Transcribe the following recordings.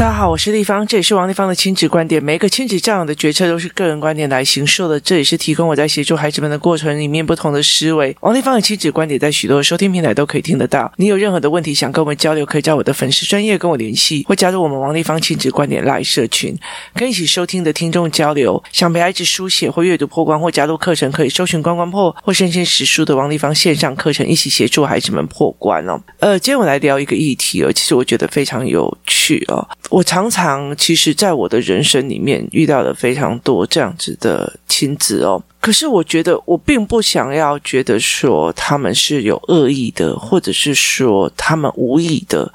大家好，我是丽芳，这里是王立芳的亲子观点。每一个亲子教养的决策都是个人观点来形塑的，这也是提供我在协助孩子们的过程里面不同的思维。王立芳的亲子观点在许多收听平台都可以听得到。你有任何的问题想跟我们交流，可以加我的粉丝专业跟我联系，或加入我们王立芳亲子观点 LINE 社群，跟一起收听的听众交流。想陪孩子书写或阅读破关，或加入课程，可以搜寻关关破或生鲜识书的王立芳线上课程，一起协助孩子们破关哦。呃，今天我来聊一个议题哦，其实我觉得非常有趣哦。我常常其实，在我的人生里面遇到了非常多这样子的亲子哦，可是我觉得我并不想要觉得说他们是有恶意的，或者是说他们无意的。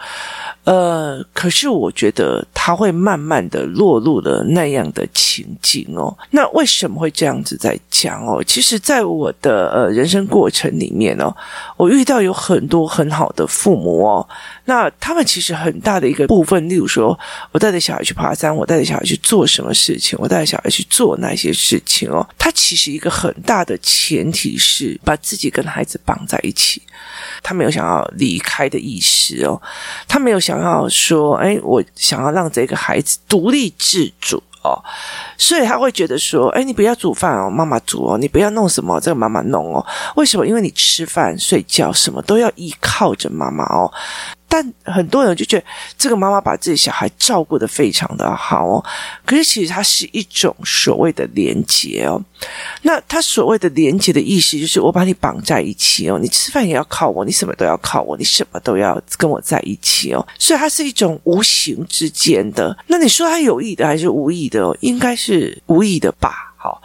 呃，可是我觉得他会慢慢的落入了那样的情景哦。那为什么会这样子在讲哦？其实，在我的呃人生过程里面哦，我遇到有很多很好的父母哦。那他们其实很大的一个部分，例如说，我带着小孩去爬山，我带着小孩去做什么事情，我带着小孩去做那些事情哦。他其实一个很大的前提是把自己跟孩子绑在一起，他没有想要离开的意思哦，他没有想。要说：“哎，我想要让这个孩子独立自主哦，所以他会觉得说：哎，你不要煮饭哦，妈妈煮哦，你不要弄什么，这个妈妈弄哦。为什么？因为你吃饭、睡觉什么都要依靠着妈妈哦。”但很多人就觉得这个妈妈把自己小孩照顾得非常的好哦，可是其实它是一种所谓的连结哦。那他所谓的连结的意思就是我把你绑在一起哦，你吃饭也要靠我，你什么都要靠我，你什么都要跟我在一起哦。所以它是一种无形之间的。那你说他有意的还是无意的哦？应该是无意的吧？好。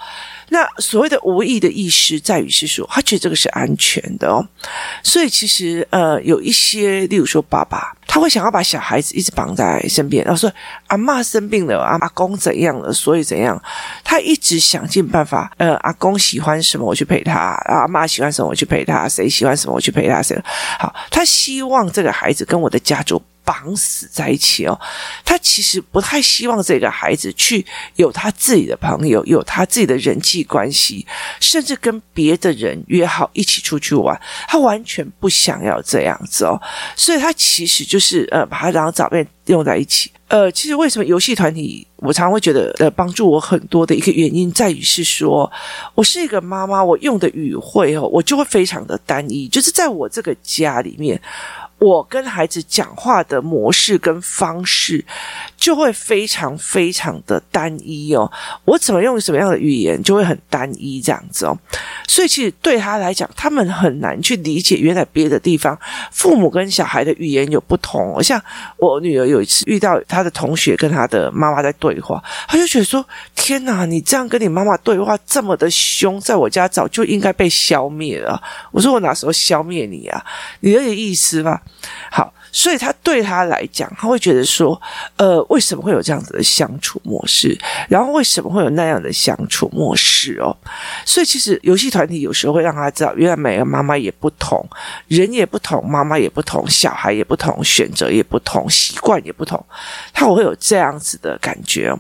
那所谓的无意的意识在于是说，他觉得这个是安全的哦，所以其实呃有一些，例如说爸爸，他会想要把小孩子一直绑在身边，然后说阿嬷生病了，阿公怎样了，所以怎样，他一直想尽办法，呃，阿公喜欢什么我去陪他，阿妈喜欢什么我去陪他，谁喜欢什么我去陪他，谁。好，他希望这个孩子跟我的家族。绑死在一起哦，他其实不太希望这个孩子去有他自己的朋友，有他自己的人际关系，甚至跟别的人约好一起出去玩，他完全不想要这样子哦，所以他其实就是呃，把他两个照片用在一起。呃，其实为什么游戏团体我常常会觉得呃，帮助我很多的一个原因在于是说，我是一个妈妈，我用的语汇哦，我就会非常的单一，就是在我这个家里面。我跟孩子讲话的模式跟方式就会非常非常的单一哦，我怎么用什么样的语言就会很单一这样子哦，所以其实对他来讲，他们很难去理解原来别的地方父母跟小孩的语言有不同。像我女儿有一次遇到她的同学跟她的妈妈在对对话，他就觉得说：“天哪，你这样跟你妈妈对话这么的凶，在我家早就应该被消灭了。”我说：“我哪时候消灭你啊？你有点意思吧？”好，所以他对他来讲，他会觉得说，呃，为什么会有这样子的相处模式？然后为什么会有那样的相处模式哦？所以其实游戏团体有时候会让他知道，原来每个妈妈也不同，人也不同，妈妈也不同，小孩也不同，选择也不同，习惯也不同，他会有这样子的感觉。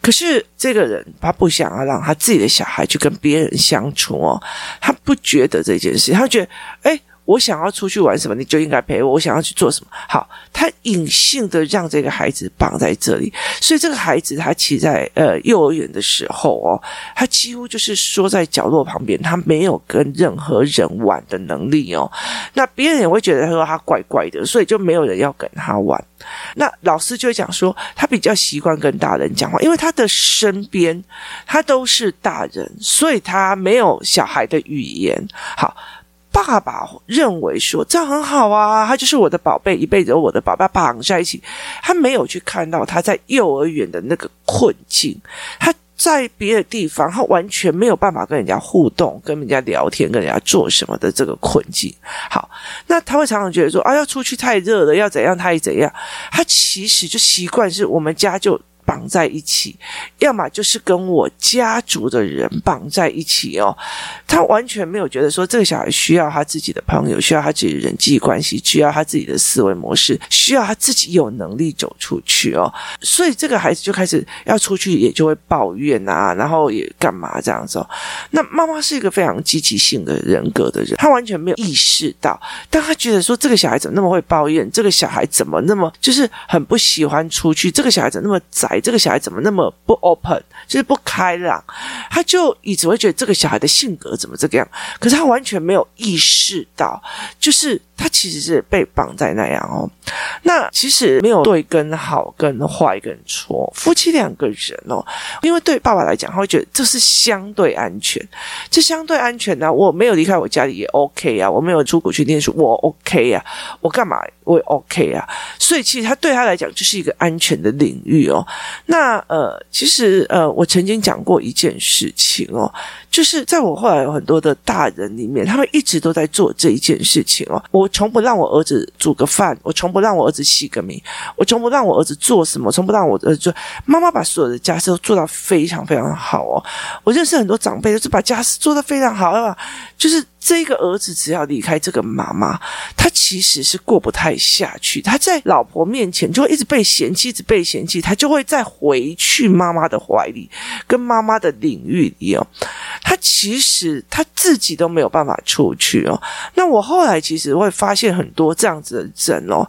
可是这个人他不想要让他自己的小孩去跟别人相处哦，他不觉得这件事，他觉得，哎。我想要出去玩什么，你就应该陪我。我想要去做什么，好，他隐性的让这个孩子绑在这里，所以这个孩子他其实在呃幼儿园的时候哦，他几乎就是缩在角落旁边，他没有跟任何人玩的能力哦。那别人也会觉得他说他怪怪的，所以就没有人要跟他玩。那老师就会讲说，他比较习惯跟大人讲话，因为他的身边他都是大人，所以他没有小孩的语言。好。爸爸认为说这样很好啊，他就是我的宝贝，一辈子有我的宝贝绑在一起。他没有去看到他在幼儿园的那个困境，他在别的地方，他完全没有办法跟人家互动、跟人家聊天、跟人家做什么的这个困境。好，那他会常常觉得说啊，要出去太热了，要怎样，他也怎样。他其实就习惯是我们家就绑在一起，要么就是跟我家族的人绑在一起哦。他完全没有觉得说这个小孩需要他自己的朋友，需要他自己的人际关系，需要他自己的思维模式，需要他自己有能力走出去哦。所以这个孩子就开始要出去，也就会抱怨啊，然后也干嘛这样子哦。那妈妈是一个非常积极性的人格的人，他完全没有意识到，当他觉得说这个小孩怎么那么会抱怨，这个小孩怎么那么就是很不喜欢出去，这个小孩怎么那么宅，这个小孩怎么那么不 open，就是不开朗，他就一直会觉得这个小孩的性格怎么这个样，可是他完全没有意识到，就是。他其实是被绑在那样哦，那其实没有对跟好跟坏跟错，夫妻两个人哦，因为对爸爸来讲，他会觉得这是相对安全，这相对安全呢、我没有离开我家里也 OK 啊，我没有出国去念书我 OK 啊，我干嘛我也 OK 啊，所以其实他对他来讲就是一个安全的领域哦。那呃，其实呃，我曾经讲过一件事情哦，就是在我后来有很多的大人里面，他们一直都在做这一件事情哦，我。从不让我儿子煮个饭，我从不让我儿子洗个米，我从不让我儿子做什么，从不让我儿子做。妈妈把所有的家事都做到非常非常好哦。我认识很多长辈都是把家事做得非常好，就是。这个儿子只要离开这个妈妈，他其实是过不太下去。他在老婆面前就会一直被嫌弃，一直被嫌弃，他就会再回去妈妈的怀里，跟妈妈的领域里哦。他其实他自己都没有办法出去哦。那我后来其实会发现很多这样子的人哦。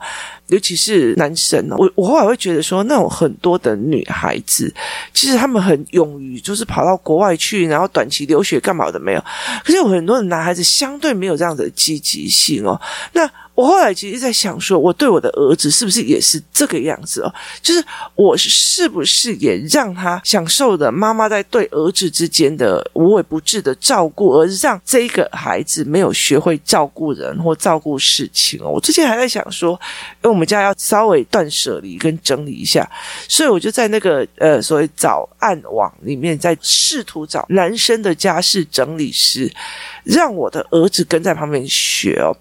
尤其是男生哦，我我后来会觉得说，那种很多的女孩子，其实他们很勇于，就是跑到国外去，然后短期留学干嘛的没有。可是有很多的男孩子相对没有这样的积极性哦。那我后来其实在想说，我对我的儿子是不是也是这个样子哦？就是我是不是也让他享受的妈妈在对儿子之间的无微不至的照顾，而让这个孩子没有学会照顾人或照顾事情哦？我之前还在想说，因为我们家要稍微断舍离跟整理一下，所以我就在那个呃所谓早安网里面在试图找男生的家事整理师，让我的儿子跟在旁边学哦。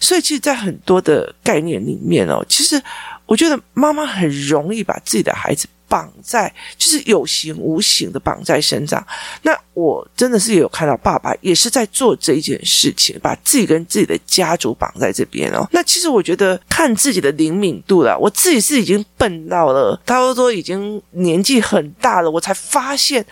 所以其实，在很多的概念里面哦，其实我觉得妈妈很容易把自己的孩子绑在，就是有形无形的绑在身上。那我真的是有看到爸爸也是在做这一件事情，把自己跟自己的家族绑在这边哦。那其实我觉得看自己的灵敏度了，我自己是已经笨到了，差不多已经年纪很大了，我才发现。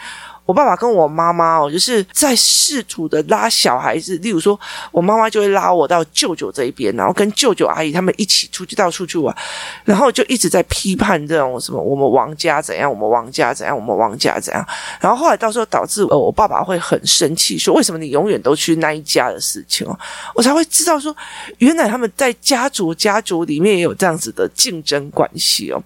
我爸爸跟我妈妈哦，就是在试图的拉小孩子。例如说，我妈妈就会拉我到舅舅这一边，然后跟舅舅阿姨他们一起出去到处去玩，然后就一直在批判这种什么我们王家怎样，我们王家怎样，我们王家怎样。然后后来到时候导致呃，我爸爸会很生气，说为什么你永远都去那一家的事情哦？我才会知道说，原来他们在家族家族里面也有这样子的竞争关系哦。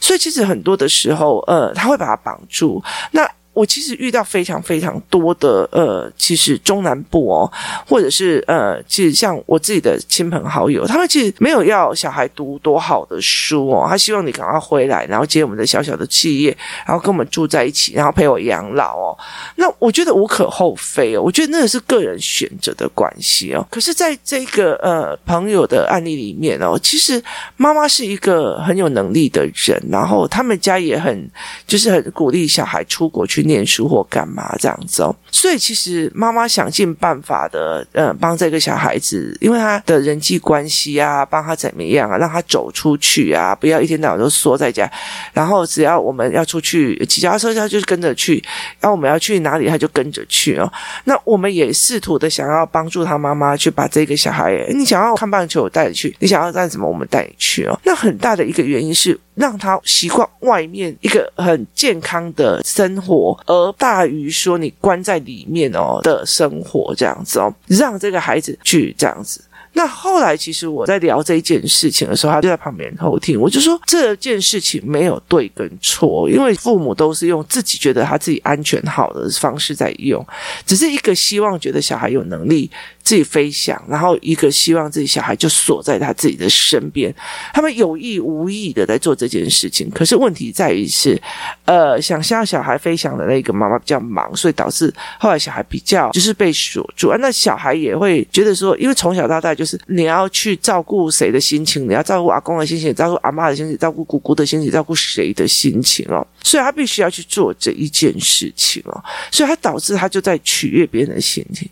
所以其实很多的时候，呃，他会把他绑住。那我其实遇到非常非常多的呃，其实中南部哦，或者是呃，其实像我自己的亲朋好友，他们其实没有要小孩读多好的书哦，他希望你赶快回来，然后接我们的小小的企业，然后跟我们住在一起，然后陪我养老哦。那我觉得无可厚非哦，我觉得那个是个人选择的关系哦。可是在这个呃朋友的案例里面哦，其实妈妈是一个很有能力的人，然后他们家也很就是很鼓励小孩出国去。念书或干嘛这样子哦，所以其实妈妈想尽办法的，呃，帮这个小孩子，因为他的人际关系啊，帮他怎么样啊，让他走出去啊，不要一天到晚都缩在家。然后只要我们要出去骑脚踏车，他就跟着去；然后我们要去哪里，他就跟着去哦。那我们也试图的想要帮助他妈妈去把这个小孩，你想要看棒球，我带你去；你想要干什么，我们带你去哦。那很大的一个原因是。让他习惯外面一个很健康的生活，而大于说你关在里面哦的生活这样子哦，让这个孩子去这样子。那后来，其实我在聊这一件事情的时候，他就在旁边偷听。我就说这件事情没有对跟错，因为父母都是用自己觉得他自己安全好的方式在用，只是一个希望觉得小孩有能力自己飞翔，然后一个希望自己小孩就锁在他自己的身边。他们有意无意的在做这件事情，可是问题在于是，呃，想象小孩飞翔的那个妈妈比较忙，所以导致后来小孩比较就是被锁住啊。那小孩也会觉得说，因为从小到大就是你要去照顾谁的心情，你要照顾阿公的心情，照顾阿妈的心情，照顾姑姑的心情，照顾谁的心情哦，所以他必须要去做这一件事情哦，所以他导致他就在取悦别人的心情。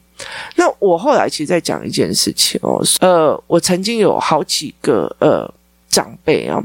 那我后来其实在讲一件事情哦，呃，我曾经有好几个呃。长辈啊，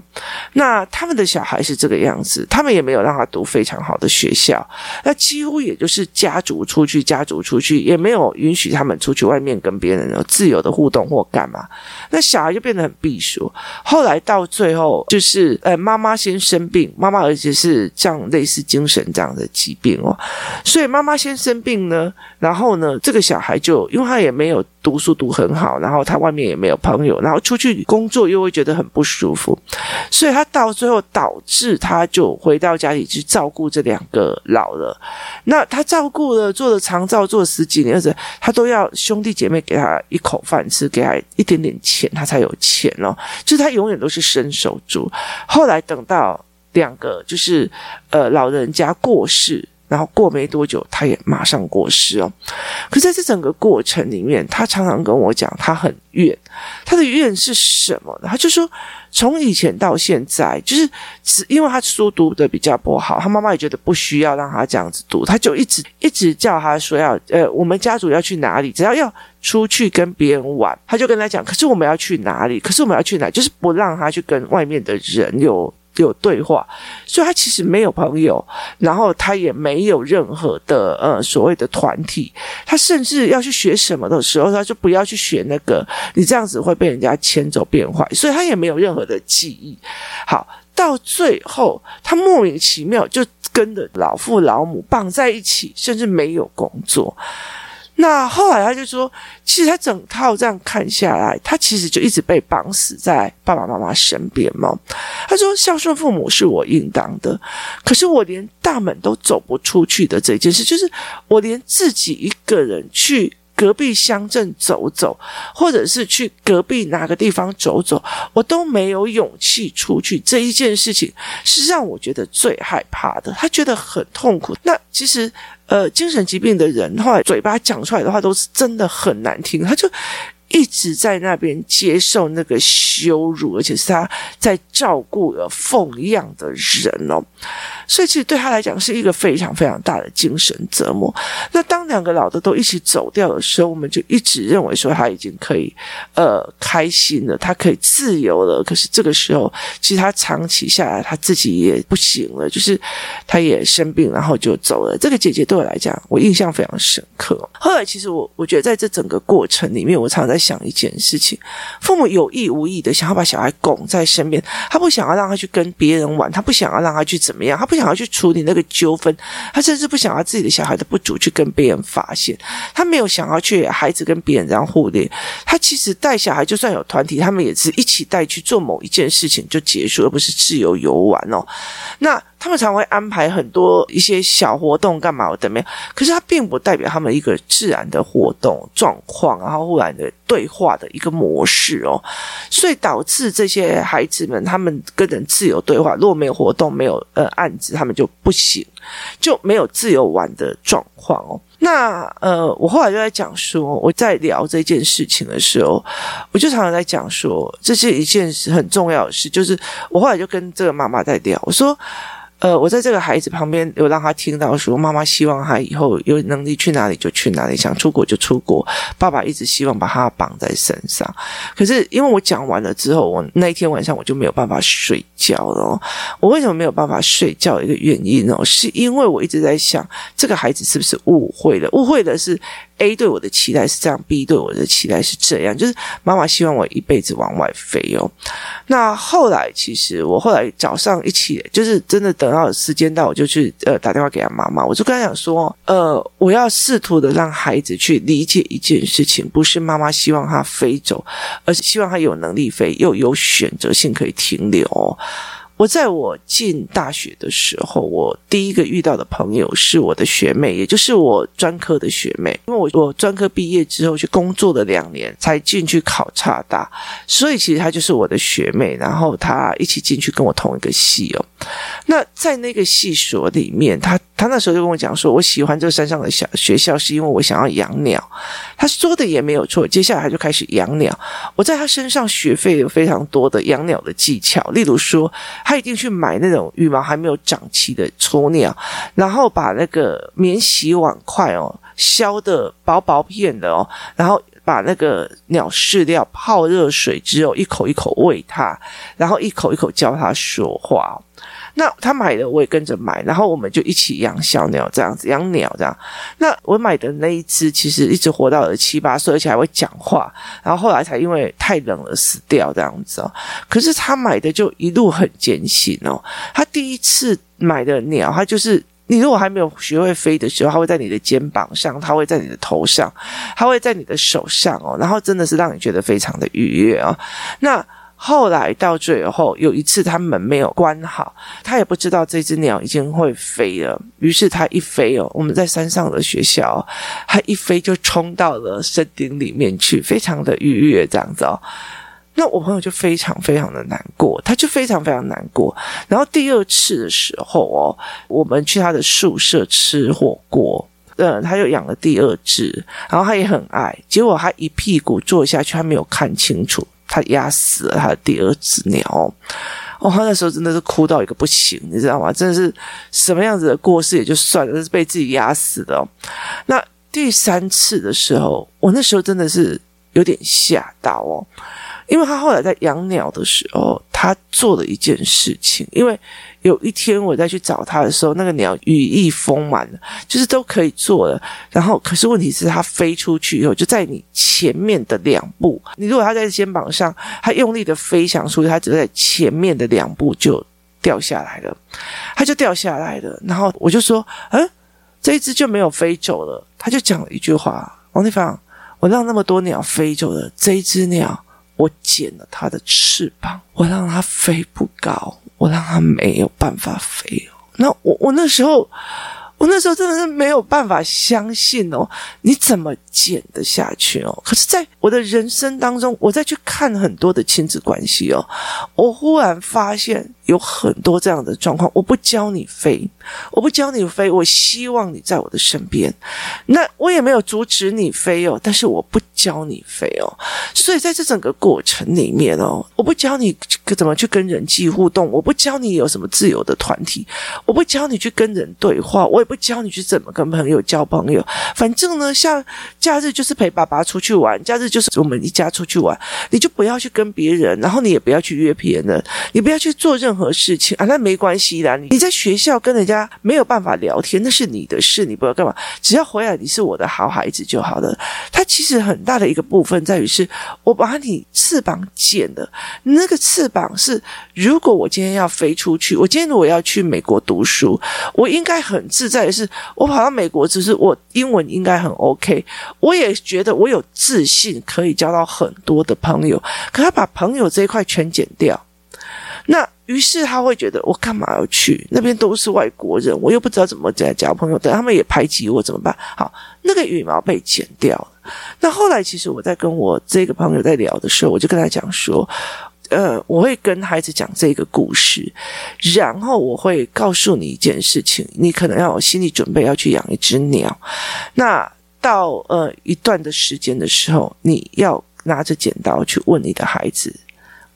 那他们的小孩是这个样子，他们也没有让他读非常好的学校，那几乎也就是家族出去，家族出去，也没有允许他们出去外面跟别人有自由的互动或干嘛，那小孩就变得很闭锁。后来到最后，就是呃，妈妈先生病，妈妈而且是这样类似精神这样的疾病哦，所以妈妈先生病呢，然后呢，这个小孩就因为他也没有。读书读很好，然后他外面也没有朋友，然后出去工作又会觉得很不舒服，所以他到最后导致他就回到家里去照顾这两个老了。那他照顾了，做了长照，做了十几年，而且他都要兄弟姐妹给他一口饭吃，给他一点点钱，他才有钱哦。就是他永远都是伸手族。后来等到两个就是呃老人家过世。然后过没多久，他也马上过世哦。可在这整个过程里面，他常常跟我讲，他很怨。他的怨是什么呢？他就说，从以前到现在，就是只因为他书读得比较不好，他妈妈也觉得不需要让他这样子读，他就一直一直叫他说要呃，我们家族要去哪里，只要要出去跟别人玩，他就跟他讲。可是我们要去哪里？可是我们要去哪里？就是不让他去跟外面的人有。有对话，所以他其实没有朋友，然后他也没有任何的呃所谓的团体，他甚至要去学什么的时候，他就不要去学那个，你这样子会被人家牵走变坏，所以他也没有任何的记忆。好，到最后他莫名其妙就跟着老父老母绑在一起，甚至没有工作。那后来他就说，其实他整套这样看下来，他其实就一直被绑死在爸爸妈妈身边嘛。他说孝顺父母是我应当的，可是我连大门都走不出去的这件事，就是我连自己一个人去隔壁乡镇走走，或者是去隔壁哪个地方走走，我都没有勇气出去。这一件事情是让我觉得最害怕的，他觉得很痛苦。那其实。呃，精神疾病的人，后来嘴巴讲出来的话都是真的很难听，他就一直在那边接受那个羞辱，而且是他在照顾和奉养的人哦。所以其实对他来讲是一个非常非常大的精神折磨。那当两个老的都一起走掉的时候，我们就一直认为说他已经可以呃开心了，他可以自由了。可是这个时候，其实他长期下来他自己也不行了，就是他也生病，然后就走了。这个姐姐对我来讲，我印象非常深刻。后来其实我我觉得在这整个过程里面，我常常在想一件事情：父母有意无意的想要把小孩拱在身边，他不想要让他去跟别人玩，他不想要让他去怎么样，他不。想要去处理那个纠纷，他甚至不想要自己的小孩的不足去跟别人发现，他没有想要去孩子跟别人这样互联。他其实带小孩就算有团体，他们也是一起带去做某一件事情就结束，而不是自由游玩哦。那。他们常会安排很多一些小活动干嘛的没有，可是它并不代表他们一个自然的活动状况，然后忽然的对话的一个模式哦，所以导致这些孩子们他们跟人自由对话，如果没有活动没有呃案子，他们就不行，就没有自由玩的状况哦。那呃，我后来就在讲说，我在聊这件事情的时候，我就常常在讲说，这是一件很重要的事，就是我后来就跟这个妈妈在聊，我说。呃，我在这个孩子旁边有让他听到说，妈妈希望他以后有能力去哪里就去哪里，想出国就出国。爸爸一直希望把他绑在身上，可是因为我讲完了之后，我那一天晚上我就没有办法睡觉了。我为什么没有办法睡觉？一个原因哦，是因为我一直在想，这个孩子是不是误会了？误会的是。A 对我的期待是这样，B 对我的期待是这样，就是妈妈希望我一辈子往外飞哦。那后来其实我后来早上一起，就是真的等到时间到，我就去呃打电话给他妈妈，我就跟他讲说，呃，我要试图的让孩子去理解一件事情，不是妈妈希望他飞走，而是希望他有能力飞，又有选择性可以停留。我在我进大学的时候，我第一个遇到的朋友是我的学妹，也就是我专科的学妹。因为我我专科毕业之后去工作了两年，才进去考察大，所以其实她就是我的学妹。然后她一起进去跟我同一个系哦。那在那个系所里面，他他那时候就跟我讲说，我喜欢这个山上的小学校，是因为我想要养鸟。他说的也没有错。接下来他就开始养鸟，我在他身上学会有非常多的养鸟的技巧，例如说。他一定去买那种羽毛还没有长齐的雏鸟，然后把那个免洗碗筷哦削的薄薄片的哦，然后把那个鸟饲料泡热水之后一口一口喂它，然后一口一口教它说话。那他买的我也跟着买，然后我们就一起养小鸟这样子，养鸟这样。那我买的那一只其实一直活到了七八岁，而且还会讲话。然后后来才因为太冷了死掉这样子哦。可是他买的就一路很艰辛哦。他第一次买的鸟，他就是你如果还没有学会飞的时候，它会在你的肩膀上，它会在你的头上，它会在你的手上哦。然后真的是让你觉得非常的愉悦哦。那。后来到最后有一次，他门没有关好，他也不知道这只鸟已经会飞了。于是他一飞哦，我们在山上的学校，他一飞就冲到了山顶里面去，非常的愉悦这样子哦。那我朋友就非常非常的难过，他就非常非常难过。然后第二次的时候哦，我们去他的宿舍吃火锅，嗯，他又养了第二只，然后他也很爱。结果他一屁股坐下去，他没有看清楚。他压死了他的第二只鸟哦，他那时候真的是哭到一个不行，你知道吗？真的是什么样子的过世也就算了，是被自己压死的。那第三次的时候，我那时候真的是有点吓到哦。因为他后来在养鸟的时候，他做了一件事情。因为有一天我再去找他的时候，那个鸟羽翼丰满了，就是都可以做了。然后，可是问题是，他飞出去以后，就在你前面的两步。你如果他在肩膀上，他用力的飞翔出去，他只在前面的两步就掉下来了，他就掉下来了。然后我就说：“嗯，这一只就没有飞走了。”他就讲了一句话：“王地方，我让那么多鸟飞走了，这一只鸟。”我剪了它的翅膀，我让它飞不高，我让它没有办法飞。那我我那时候，我那时候真的是没有办法相信哦，你怎么剪得下去哦？可是，在我的人生当中，我再去看很多的亲子关系哦，我忽然发现。有很多这样的状况，我不教你飞，我不教你飞，我希望你在我的身边。那我也没有阻止你飞哦，但是我不教你飞哦。所以在这整个过程里面哦，我不教你怎么去跟人际互动，我不教你有什么自由的团体，我不教你去跟人对话，我也不教你去怎么跟朋友交朋友。反正呢，像假日就是陪爸爸出去玩，假日就是我们一家出去玩，你就不要去跟别人，然后你也不要去约别人，你不要去做任。任何事情啊，那没关系啦。你你在学校跟人家没有办法聊天，那是你的事，你不要干嘛。只要回来，你是我的好孩子就好了。它其实很大的一个部分在于是，我把你翅膀剪了。那个翅膀是，如果我今天要飞出去，我今天如果要去美国读书，我应该很自在的是，我跑到美国只是我英文应该很 OK，我也觉得我有自信可以交到很多的朋友。可他把朋友这一块全剪掉。那于是他会觉得我干嘛要去那边？都是外国人，我又不知道怎么在交朋友，等他们也排挤我怎么办？好，那个羽毛被剪掉了。那后来其实我在跟我这个朋友在聊的时候，我就跟他讲说，呃，我会跟孩子讲这个故事，然后我会告诉你一件事情，你可能要有心理准备要去养一只鸟。那到呃一段的时间的时候，你要拿着剪刀去问你的孩子。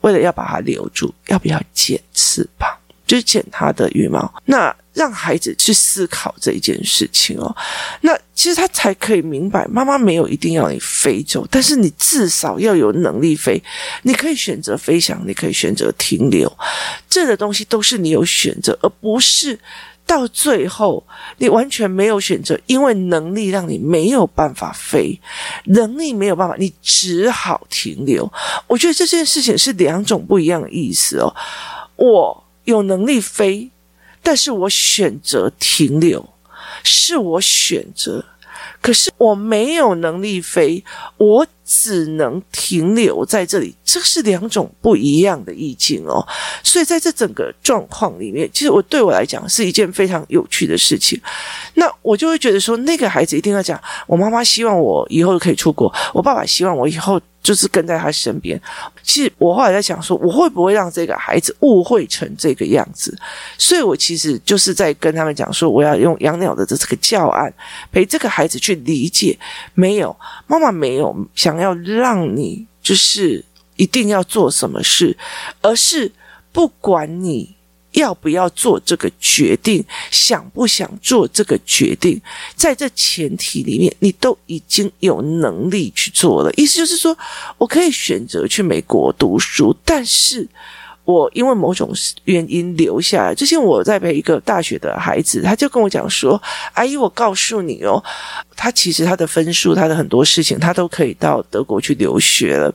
为了要把它留住，要不要剪翅膀？就是剪它的羽毛。那让孩子去思考这一件事情哦。那其实他才可以明白，妈妈没有一定要你飞走，但是你至少要有能力飞。你可以选择飞翔，你可以选择停留，这个东西都是你有选择，而不是。到最后，你完全没有选择，因为能力让你没有办法飞，能力没有办法，你只好停留。我觉得这件事情是两种不一样的意思哦。我有能力飞，但是我选择停留，是我选择。可是我没有能力飞，我只能停留在这里，这是两种不一样的意境哦。所以在这整个状况里面，其实我对我来讲是一件非常有趣的事情。那我就会觉得说，那个孩子一定要讲，我妈妈希望我以后可以出国，我爸爸希望我以后。就是跟在他身边。其实我后来在想说，我会不会让这个孩子误会成这个样子？所以我其实就是在跟他们讲说，我要用养鸟的这个教案陪这个孩子去理解。没有，妈妈没有想要让你就是一定要做什么事，而是不管你。要不要做这个决定？想不想做这个决定？在这前提里面，你都已经有能力去做了。意思就是说，我可以选择去美国读书，但是。我因为某种原因留下来。之前我在陪一个大学的孩子，他就跟我讲说：“阿姨，我告诉你哦，他其实他的分数，他的很多事情，他都可以到德国去留学了。”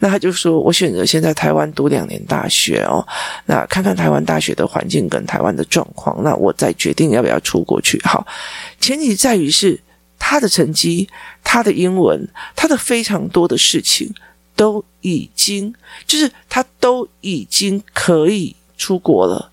那他就说：“我选择先在台湾读两年大学哦，那看看台湾大学的环境跟台湾的状况，那我再决定要不要出国去。”好，前提在于是他的成绩、他的英文、他的非常多的事情。都已经，就是他都已经可以出国了，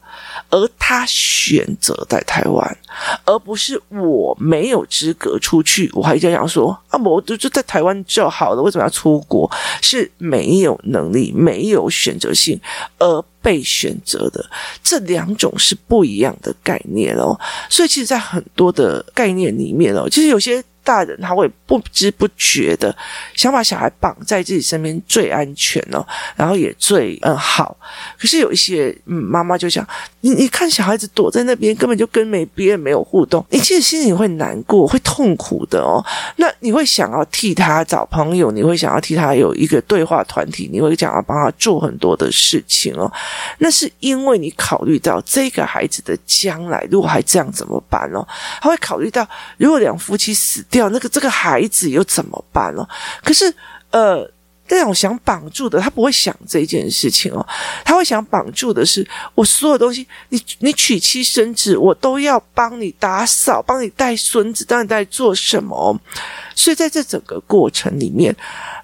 而他选择在台湾，而不是我没有资格出去。我还在想说啊，我就就在台湾就好了，为什么要出国？是没有能力、没有选择性而被选择的，这两种是不一样的概念哦。所以，其实，在很多的概念里面哦，其实有些。大人他会不知不觉的想把小孩绑在自己身边最安全哦，然后也最嗯好。可是有一些嗯妈妈就想，你你看小孩子躲在那边，根本就跟没别人没有互动，你其实心里会难过，会痛苦的哦。那你会想要替他找朋友，你会想要替他有一个对话团体，你会想要帮他做很多的事情哦。那是因为你考虑到这个孩子的将来，如果还这样怎么办哦？他会考虑到如果两夫妻死掉。那个这个孩子又怎么办呢？可是，呃，那种想绑住的，他不会想这件事情哦，他会想绑住的是我所有东西，你你娶妻生子，我都要帮你打扫，帮你带孙子，帮你带做什么？所以在这整个过程里面，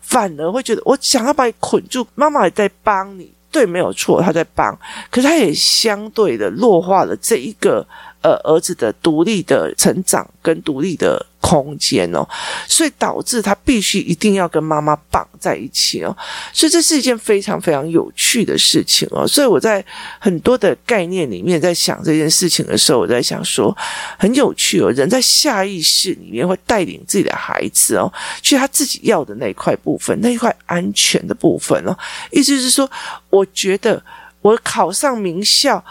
反而会觉得我想要把你捆住，妈妈也在帮你，对，没有错，他在帮，可是他也相对的弱化了这一个。呃，儿子的独立的成长跟独立的空间哦，所以导致他必须一定要跟妈妈绑在一起哦，所以这是一件非常非常有趣的事情哦。所以我在很多的概念里面在想这件事情的时候，我在想说很有趣哦，人在下意识里面会带领自己的孩子哦，去他自己要的那一块部分，那一块安全的部分哦。意思是说，我觉得我考上名校。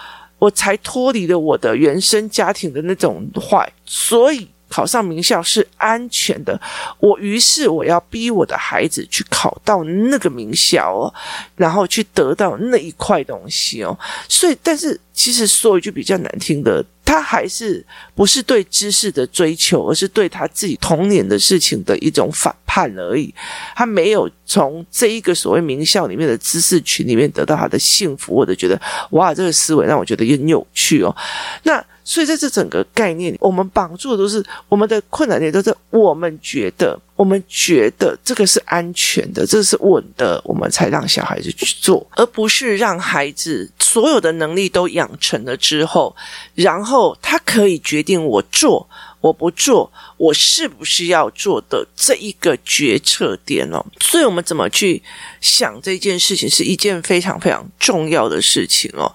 我才脱离了我的原生家庭的那种坏，所以考上名校是安全的。我于是我要逼我的孩子去考到那个名校哦，然后去得到那一块东西哦。所以，但是其实说一句比较难听的。他还是不是对知识的追求，而是对他自己童年的事情的一种反叛而已。他没有从这一个所谓名校里面的知识群里面得到他的幸福，或者觉得哇，这个思维让我觉得也很有趣哦。那。所以在这整个概念，我们绑住的都是我们的困难点，都是我们觉得，我们觉得这个是安全的，这是稳的，我们才让小孩子去做，而不是让孩子所有的能力都养成了之后，然后他可以决定我做。我不做，我是不是要做的这一个决策点哦？所以我们怎么去想这件事情，是一件非常非常重要的事情哦。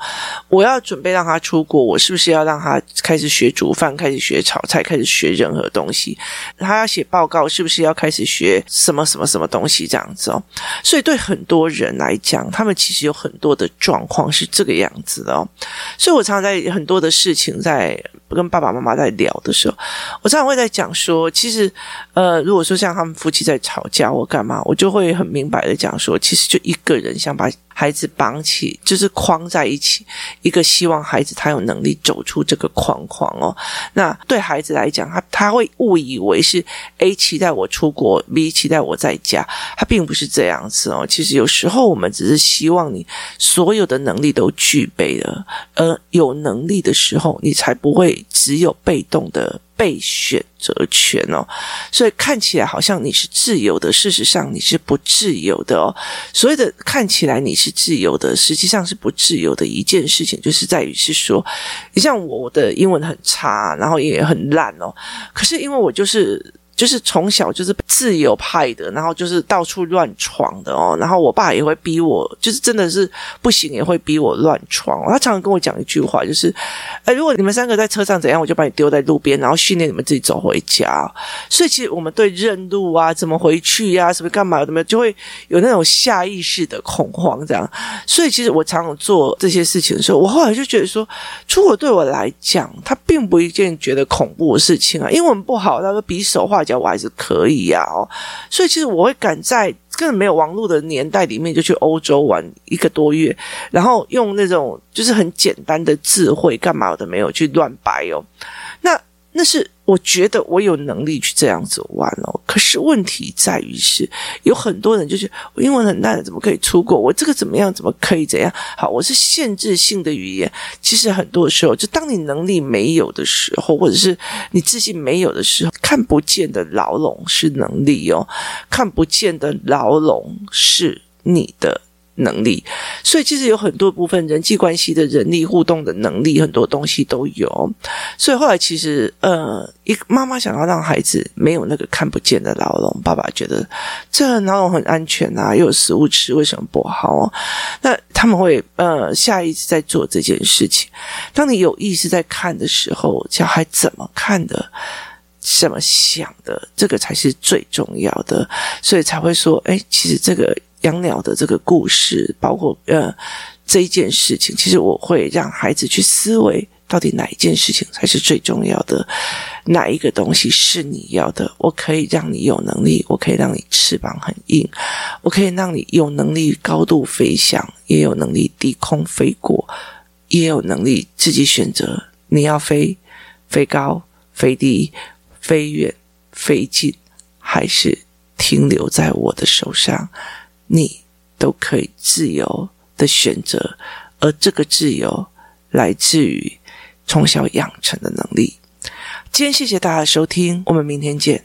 我要准备让他出国，我是不是要让他开始学煮饭，开始学炒菜，开始学任何东西？他要写报告，是不是要开始学什么什么什么东西这样子哦？所以对很多人来讲，他们其实有很多的状况是这个样子的哦。所以我常常在很多的事情在跟爸爸妈妈在聊的时候。我常常会在讲说，其实，呃，如果说像他们夫妻在吵架或干嘛，我就会很明白的讲说，其实就一个人想把孩子绑起，就是框在一起，一个希望孩子他有能力走出这个框框哦。那对孩子来讲，他他会误以为是 A 期待我出国，B 期待我在家，他并不是这样子哦。其实有时候我们只是希望你所有的能力都具备了，而有能力的时候，你才不会只有被动的。被选择权哦，所以看起来好像你是自由的，事实上你是不自由的哦。所谓的看起来你是自由的，实际上是不自由的一件事情，就是在于是说，你像我，我的英文很差，然后也很烂哦，可是因为我就是。就是从小就是自由派的，然后就是到处乱闯的哦。然后我爸也会逼我，就是真的是不行也会逼我乱闯。他常常跟我讲一句话，就是：哎，如果你们三个在车上怎样，我就把你丢在路边，然后训练你们自己走回家。所以其实我们对认路啊、怎么回去呀、啊、什么干嘛怎么，就会有那种下意识的恐慌这样。所以其实我常常做这些事情的时候，我后来就觉得说，出国对我来讲，它并不一件觉得恐怖的事情啊。英文不好，他说比手画。我还是可以呀，哦，所以其实我会赶在根本没有网络的年代里面就去欧洲玩一个多月，然后用那种就是很简单的智慧干嘛的没有去乱摆哦，那那是。我觉得我有能力去这样子玩哦，可是问题在于是有很多人就是我英文很烂，怎么可以出国？我这个怎么样？怎么可以怎样？好，我是限制性的语言。其实很多时候，就当你能力没有的时候，或者是你自信没有的时候，看不见的牢笼是能力哦，看不见的牢笼是你的。能力，所以其实有很多部分人际关系的人力互动的能力，很多东西都有。所以后来其实，呃，一妈妈想要让孩子没有那个看不见的牢笼，爸爸觉得这牢笼很安全啊，又有食物吃，为什么不好？那他们会呃下意识在做这件事情。当你有意识在看的时候，小孩怎么看的，怎么想的，这个才是最重要的。所以才会说，哎，其实这个。养鸟的这个故事，包括呃这一件事情，其实我会让孩子去思维，到底哪一件事情才是最重要的，哪一个东西是你要的？我可以让你有能力，我可以让你翅膀很硬，我可以让你有能力高度飞翔，也有能力低空飞过，也有能力自己选择你要飞飞高、飞低、飞远、飞近，还是停留在我的手上。你都可以自由的选择，而这个自由来自于从小养成的能力。今天谢谢大家的收听，我们明天见。